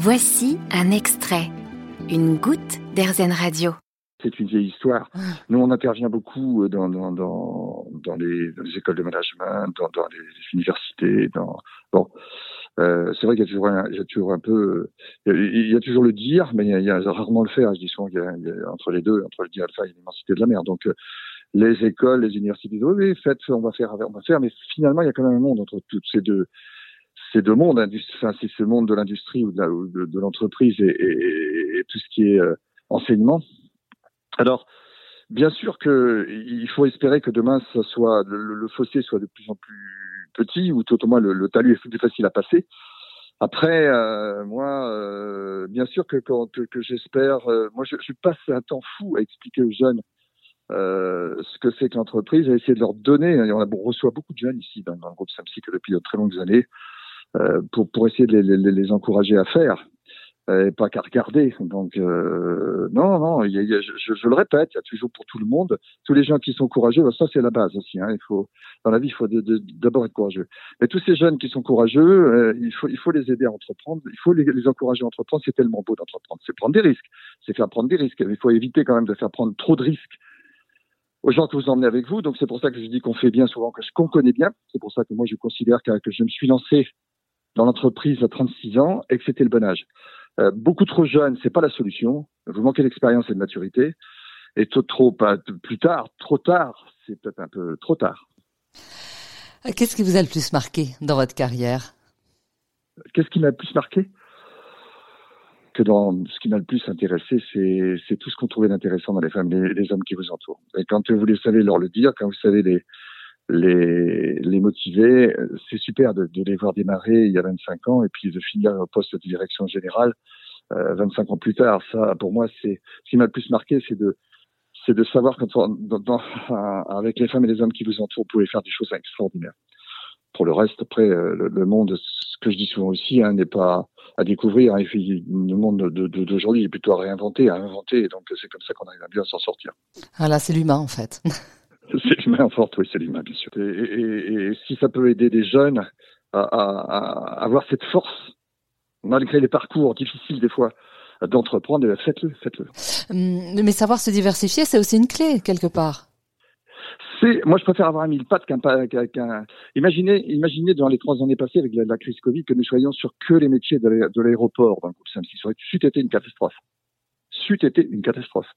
Voici un extrait, une goutte d'Airzen Radio. C'est une vieille histoire. Nous, on intervient beaucoup euh, dans, dans, dans, dans, les, écoles de management, dans, les universités. Bon, euh, c'est vrai qu'il y a toujours un, il y a toujours un peu, il y a, toujours le dire, mais il y a, rarement le faire. Je dis souvent qu'il y, a, entre les deux, entre le dire et le faire, il y a une immensité de la merde. Donc, euh, les écoles, les universités disent oui, faites, on va faire, on va faire, mais finalement, il y a quand même un monde entre toutes ces deux, ces deux mondes. Enfin, c'est ce monde de l'industrie ou de, l'entreprise et, et, et, tout ce qui est euh, enseignement. Alors, bien sûr que il faut espérer que demain, ça soit le, le, fossé soit de plus en plus petit ou tout au moins le, le talus est plus facile à passer. Après, euh, moi, euh, bien sûr que, que, que j'espère, euh, moi, je, je, passe un temps fou à expliquer aux jeunes euh, ce que c'est que l'entreprise, à essayer de leur donner. On, a, on reçoit beaucoup de jeunes ici dans, le groupe Samsic depuis de très longues années pour, pour essayer de les, les, les encourager à faire et pas qu'à regarder. Donc euh, non, non, y a, y a, je, je, le répète, il y a toujours pour tout le monde, tous les gens qui sont courageux, ben, ça c'est la base aussi. Hein, il faut dans la vie, il faut d'abord être courageux. Mais tous ces jeunes qui sont courageux, euh, il faut il faut les aider à entreprendre, il faut les, les encourager à entreprendre. C'est tellement beau d'entreprendre, c'est prendre des risques, c'est faire prendre des risques. Mais il faut éviter quand même de faire prendre trop de risques aux gens que vous emmenez avec vous. Donc c'est pour ça que je dis qu'on fait bien souvent qu'on connaît bien. C'est pour ça que moi je considère que, que je me suis lancé dans l'entreprise à 36 ans et que c'était le bon âge. Euh, beaucoup trop jeune, c'est pas la solution. Vous manquez d'expérience et de maturité. Et trop, trop pas, plus tard, trop tard, c'est peut-être un peu trop tard. Euh, qu'est-ce qui vous a le plus marqué dans votre carrière? Qu'est-ce qui m'a le plus marqué? Que dans ce qui m'a le plus intéressé, c'est tout ce qu'on trouvait d'intéressant dans les femmes, les, les, hommes qui vous entourent. Et quand vous les savez leur le dire, quand vous savez les, les, les motiver. C'est super de, de, les voir démarrer il y a 25 ans et puis de finir au poste de direction générale euh, 25 ans plus tard. Ça, pour moi, c'est ce qui m'a le plus marqué, c'est de c'est de savoir quand dans, dans, avec les femmes et les hommes qui vous entourent, vous pouvez faire des choses extraordinaires. Pour le reste, après, euh, le, le monde, ce que je dis souvent aussi, hein, n'est pas à découvrir. Hein, le monde d'aujourd'hui est plutôt à réinventer, à inventer. Donc, c'est comme ça qu'on arrive à bien s'en sortir. Voilà, c'est l'humain, en fait. C'est l'humain forte, oui, c'est l'humain, bien sûr. Et, et, et, si ça peut aider des jeunes à, à, à, avoir cette force, malgré les parcours difficiles des fois, d'entreprendre, eh faites-le, faites-le. Hum, mais savoir se diversifier, c'est aussi une clé, quelque part. C'est, moi, je préfère avoir un mille pattes qu'un, qu'un, imaginez, imaginez dans les trois années passées avec la, la, crise Covid que nous soyons sur que les métiers de l'aéroport dans le groupe SAMSI. Ça aurait tout été une catastrophe c'eût été une catastrophe.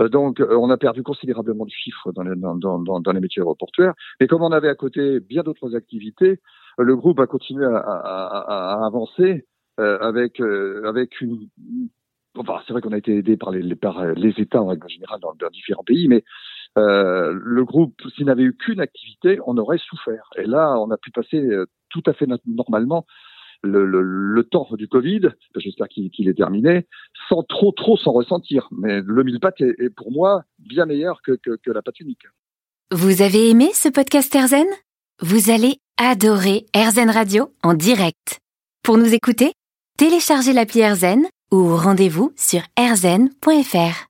Euh, donc, euh, on a perdu considérablement de chiffres dans les, dans, dans, dans les métiers aéroportuaires. Mais comme on avait à côté bien d'autres activités, euh, le groupe a continué à, à, à avancer euh, avec avec une. Enfin, c'est vrai qu'on a été aidé par les, par les États en règle générale dans, dans différents pays, mais euh, le groupe, s'il n'avait eu qu'une activité, on aurait souffert. Et là, on a pu passer tout à fait normalement le, temps du Covid, j'espère qu'il qu est terminé, sans trop trop s'en ressentir. Mais le mille pattes est, pour moi bien meilleur que la pâte unique. Vous avez aimé ce podcast Erzen Vous allez adorer Erzen Radio en direct. Pour nous écouter, téléchargez l'appli Erzen ou rendez-vous sur erzen.fr.